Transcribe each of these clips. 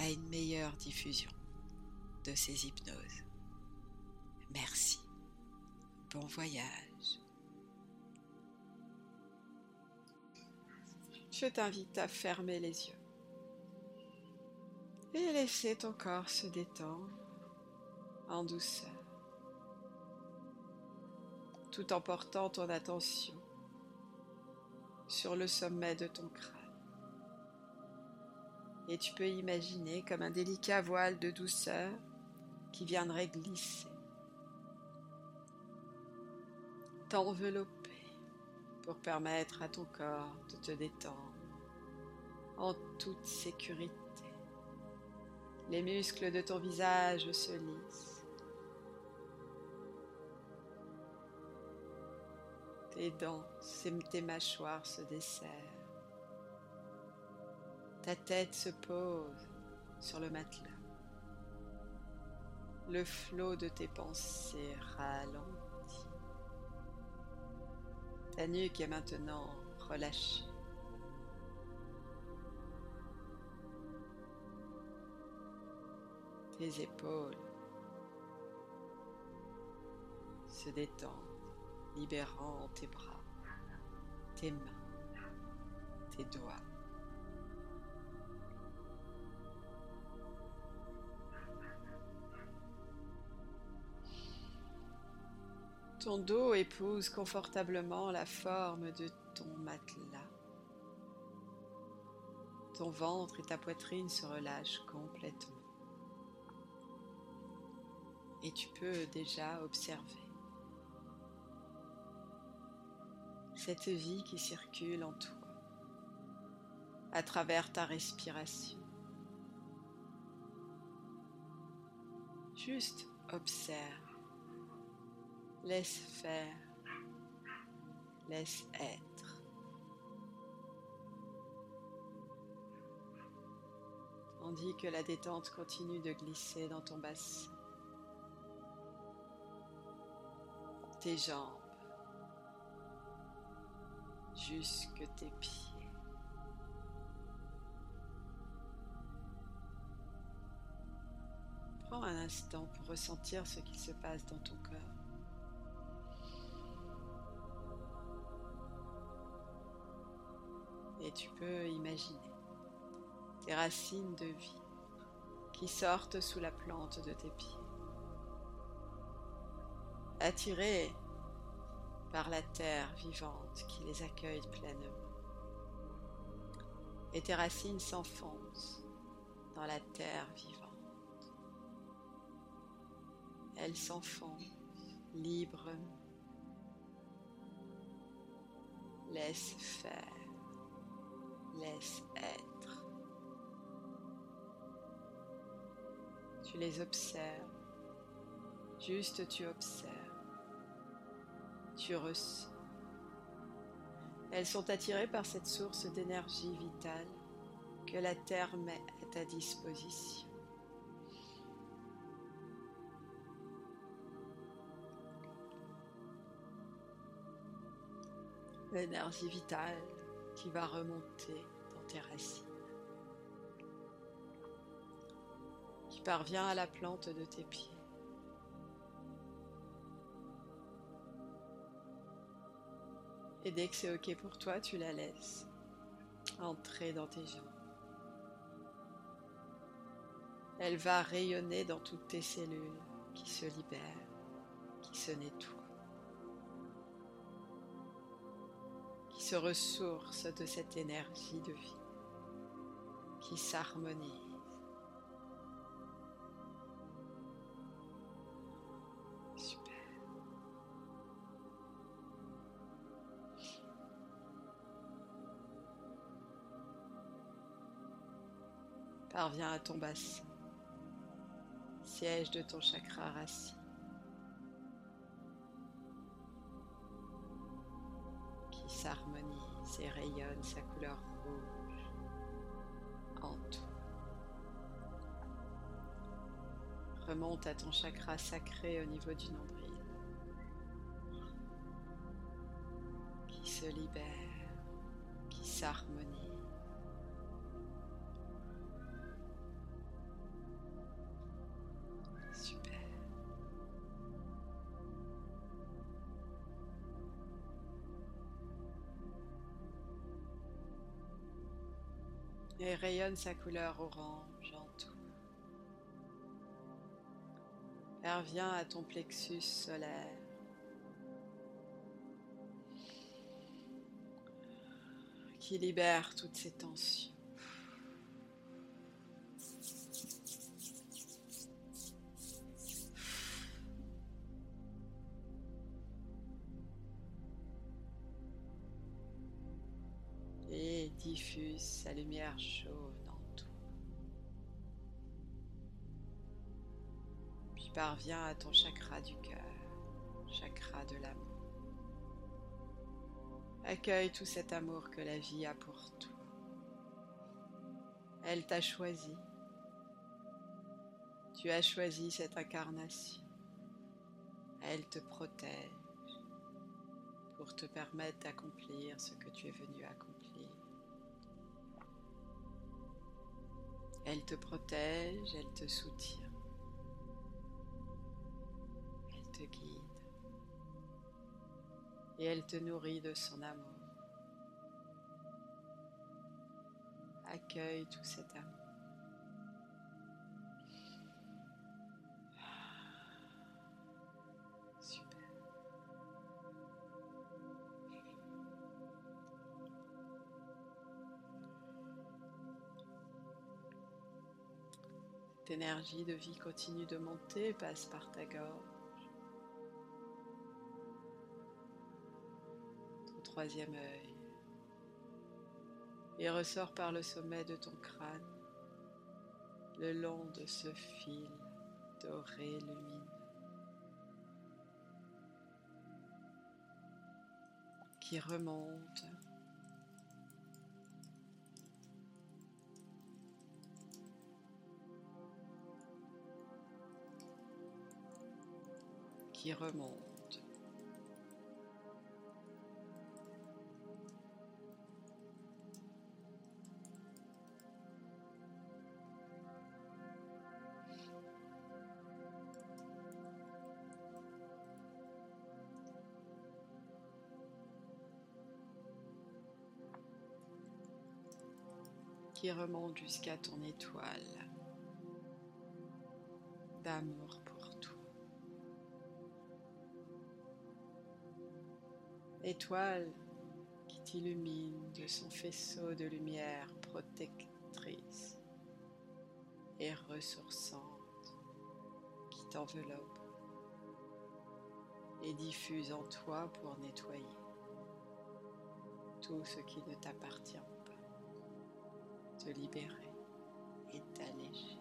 à une meilleure diffusion de ces hypnoses. Merci. Bon voyage. Je t'invite à fermer les yeux et laisser ton corps se détendre en douceur, tout en portant ton attention sur le sommet de ton crâne. Et tu peux imaginer comme un délicat voile de douceur qui viendrait glisser, t'envelopper pour permettre à ton corps de te détendre en toute sécurité. Les muscles de ton visage se lissent. Tes dents, tes mâchoires se desserrent. Ta tête se pose sur le matelas. Le flot de tes pensées ralentit. Ta nuque est maintenant relâchée. Tes épaules se détendent, libérant tes bras, tes mains, tes doigts. Ton dos épouse confortablement la forme de ton matelas. Ton ventre et ta poitrine se relâchent complètement. Et tu peux déjà observer cette vie qui circule en toi à travers ta respiration. Juste observe Laisse faire. Laisse être. Tandis que la détente continue de glisser dans ton bassin. Tes jambes. Jusque tes pieds. Prends un instant pour ressentir ce qui se passe dans ton corps. Et tu peux imaginer tes racines de vie qui sortent sous la plante de tes pieds, attirées par la terre vivante qui les accueille pleinement. Et tes racines s'enfoncent dans la terre vivante. Elles s'enfoncent librement. Laisse faire laisse être. Tu les observes, juste tu observes, tu ressens. Elles sont attirées par cette source d'énergie vitale que la Terre met à ta disposition. L'énergie vitale qui va remonter dans tes racines, qui parvient à la plante de tes pieds. Et dès que c'est OK pour toi, tu la laisses entrer dans tes jambes. Elle va rayonner dans toutes tes cellules qui se libèrent, qui se nettoient. Se ressource de cette énergie de vie qui s'harmonise. Super. Parviens à ton bassin, siège de ton chakra racine. Et rayonne sa couleur rouge en tout. Remonte à ton chakra sacré au niveau du nombril qui se libère, qui s'harmonise. Sa couleur orange en tout. Parviens à ton plexus solaire. qui libère toutes ces tensions. Sa lumière jaune en tout. Puis parviens à ton chakra du cœur, chakra de l'amour. Accueille tout cet amour que la vie a pour toi. Elle t'a choisi. Tu as choisi cette incarnation. Elle te protège pour te permettre d'accomplir ce que tu es venu accomplir. Elle te protège, elle te soutient. Elle te guide et elle te nourrit de son amour. Accueille tout cet amour. Énergie de vie continue de monter, passe par ta gorge. troisième œil. Et ressort par le sommet de ton crâne. Le long de ce fil doré lumineux. Qui remonte qui remonte. Jusqu'à ton étoile d'amour Étoile qui t'illumine de son faisceau de lumière protectrice et ressourçante qui t'enveloppe et diffuse en toi pour nettoyer tout ce qui ne t'appartient pas te libérer et t'alléger.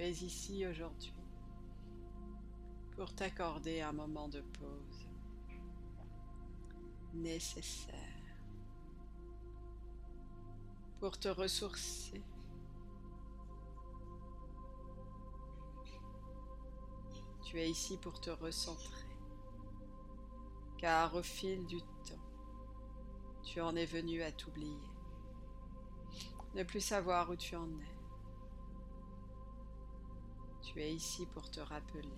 Tu es ici aujourd'hui pour t'accorder un moment de pause nécessaire pour te ressourcer Tu es ici pour te recentrer, car au fil du temps, tu en es venu à t'oublier, ne plus savoir où tu en es. Tu es ici pour te rappeler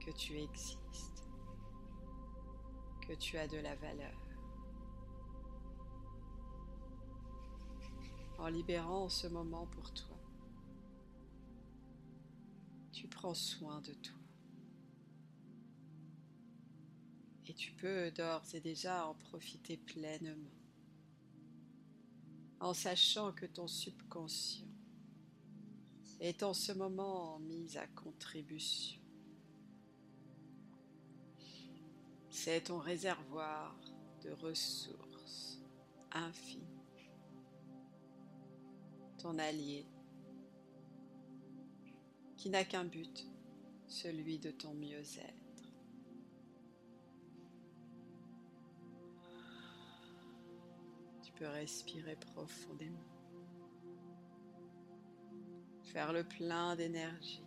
que tu existes, que tu as de la valeur. En libérant ce moment pour toi, tu prends soin de toi. Et tu peux d'ores et déjà en profiter pleinement, en sachant que ton subconscient est en ce moment mis à contribution C'est ton réservoir de ressources infinies, ton allié qui n'a qu'un but, celui de ton mieux-être. Tu peux respirer profondément, faire le plein d'énergie.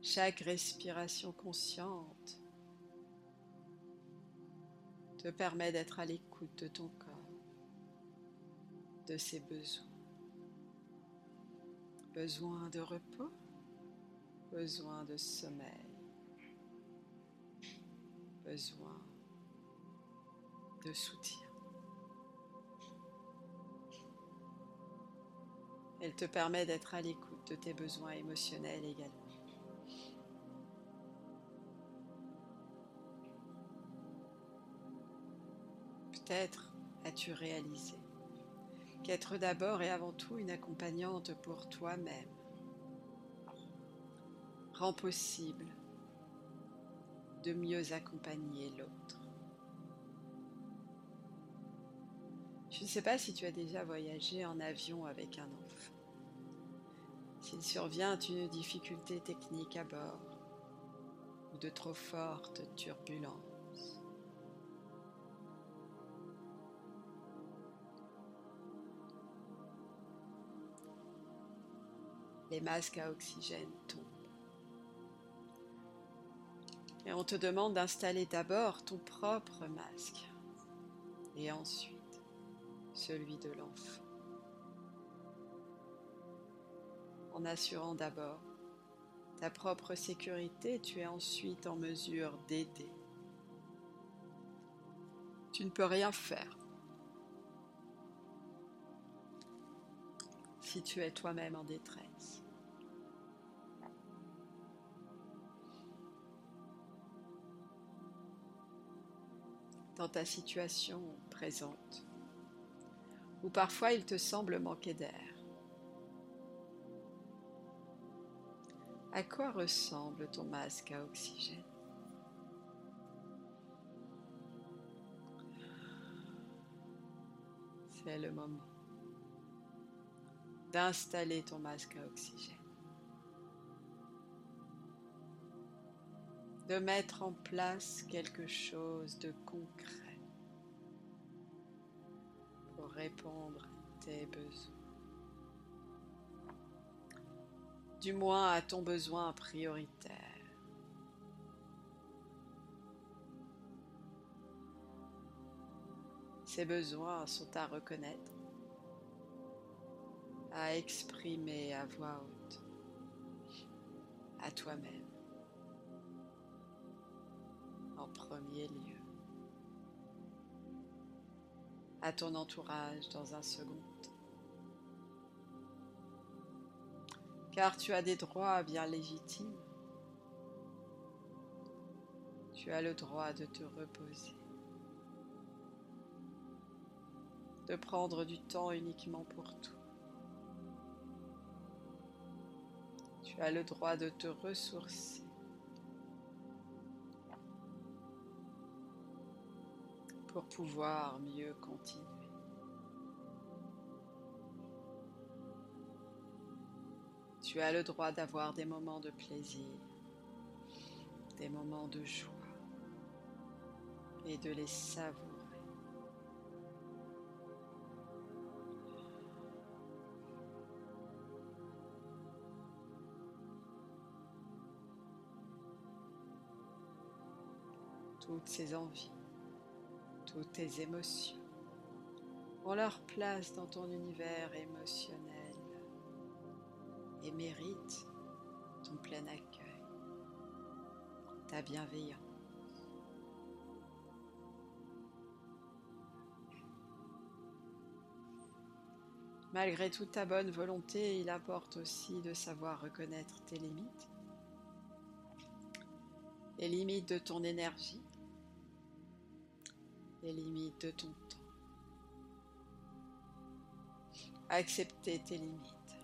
Chaque respiration consciente te permet d'être à l'écoute de ton corps, de ses besoins. Besoin de repos, besoin de sommeil, besoin de soutien. Elle te permet d'être à l'écoute de tes besoins émotionnels également. Peut-être as-tu réalisé qu'être d'abord et avant tout une accompagnante pour toi-même rend possible de mieux accompagner l'autre. Je ne sais pas si tu as déjà voyagé en avion avec un enfant. S'il survient une difficulté technique à bord ou de trop fortes turbulences, les masques à oxygène tombent. Et on te demande d'installer d'abord ton propre masque et ensuite celui de l'enfant. En assurant d'abord ta propre sécurité, tu es ensuite en mesure d'aider. Tu ne peux rien faire si tu es toi-même en détresse. Dans ta situation présente, où parfois il te semble manquer d'air, à quoi ressemble ton masque à oxygène? C'est le moment d'installer ton masque à oxygène. De mettre en place quelque chose de concret répondre à tes besoins. Du moins à ton besoin prioritaire. Ces besoins sont à reconnaître à exprimer à voix haute à toi-même en premier lieu, à ton entourage dans un second temps. Car tu as des droits bien légitimes. Tu as le droit de te reposer, de prendre du temps uniquement pour toi Tu as le droit de te ressourcer. Pouvoir mieux continuer. Tu as le droit d'avoir des moments de plaisir, des moments de joie et de les savourer. toutes ces envies, toutes tes émotions ont leur place dans ton univers émotionnel et méritent ton plein accueil, ta bienveillance. Malgré toute ta bonne volonté, il apporte aussi de savoir reconnaître tes limites, les limites de ton énergie, les limites de ton temps. Accepter tes limites.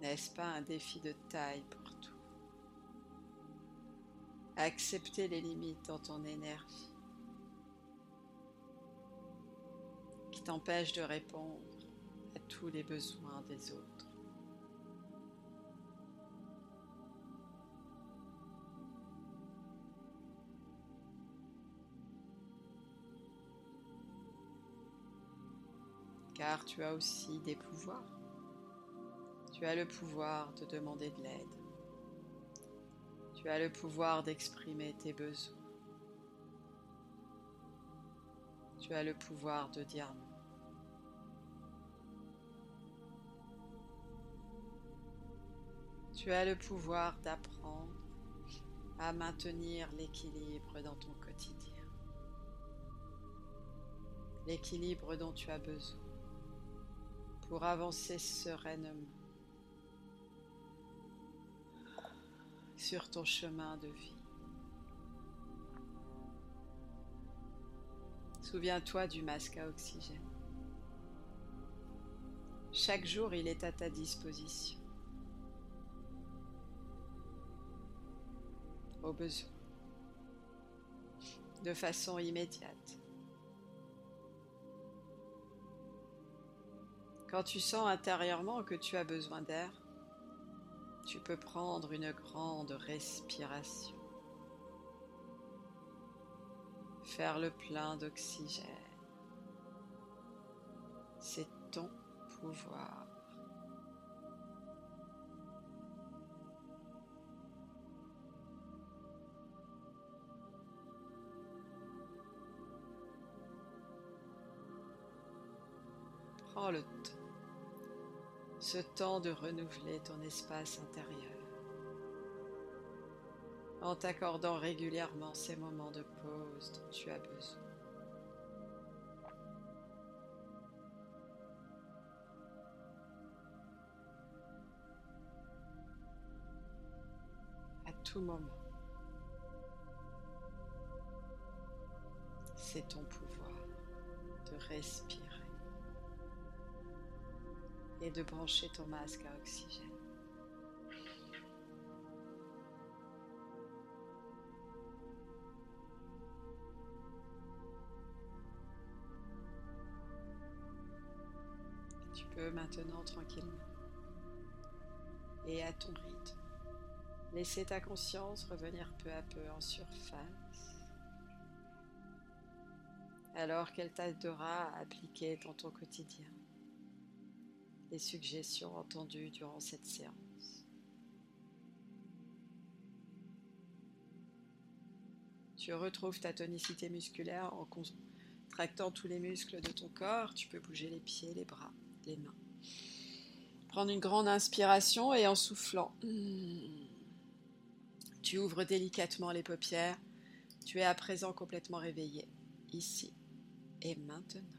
N'est-ce pas un défi de taille pour tout accepter les limites dans ton énergie qui t'empêchent de répondre à tous les besoins des autres. Tu as aussi des pouvoirs. Tu as le pouvoir de demander de l'aide. Tu as le pouvoir d'exprimer tes besoins. Tu as le pouvoir de dire non. Tu as le pouvoir d'apprendre à maintenir l'équilibre dans ton quotidien. L'équilibre dont tu as besoin pour avancer sereinement sur ton chemin de vie. Souviens-toi du masque à oxygène. Chaque jour, il est à ta disposition. Au besoin. De façon immédiate. Quand tu sens intérieurement que tu as besoin d'air, tu peux prendre une grande respiration. Faire le plein d'oxygène. C'est ton pouvoir. Prends le temps ce temps de renouveler ton espace intérieur. En t'accordant régulièrement ces moments de pause dont tu as besoin. À tout moment, c'est ton pouvoir de respirer et de brancher ton masque à oxygène. Tu peux maintenant tranquillement et à ton rythme laisser ta conscience revenir peu à peu en surface alors qu'elle t'aidera à appliquer dans ton quotidien les suggestions entendues durant cette séance. Tu retrouves ta tonicité musculaire en contractant tous les muscles de ton corps. Tu peux bouger les pieds, les bras, les mains. Prendre une grande inspiration et en soufflant, tu ouvres délicatement les paupières. Tu es à présent complètement réveillé, ici et maintenant.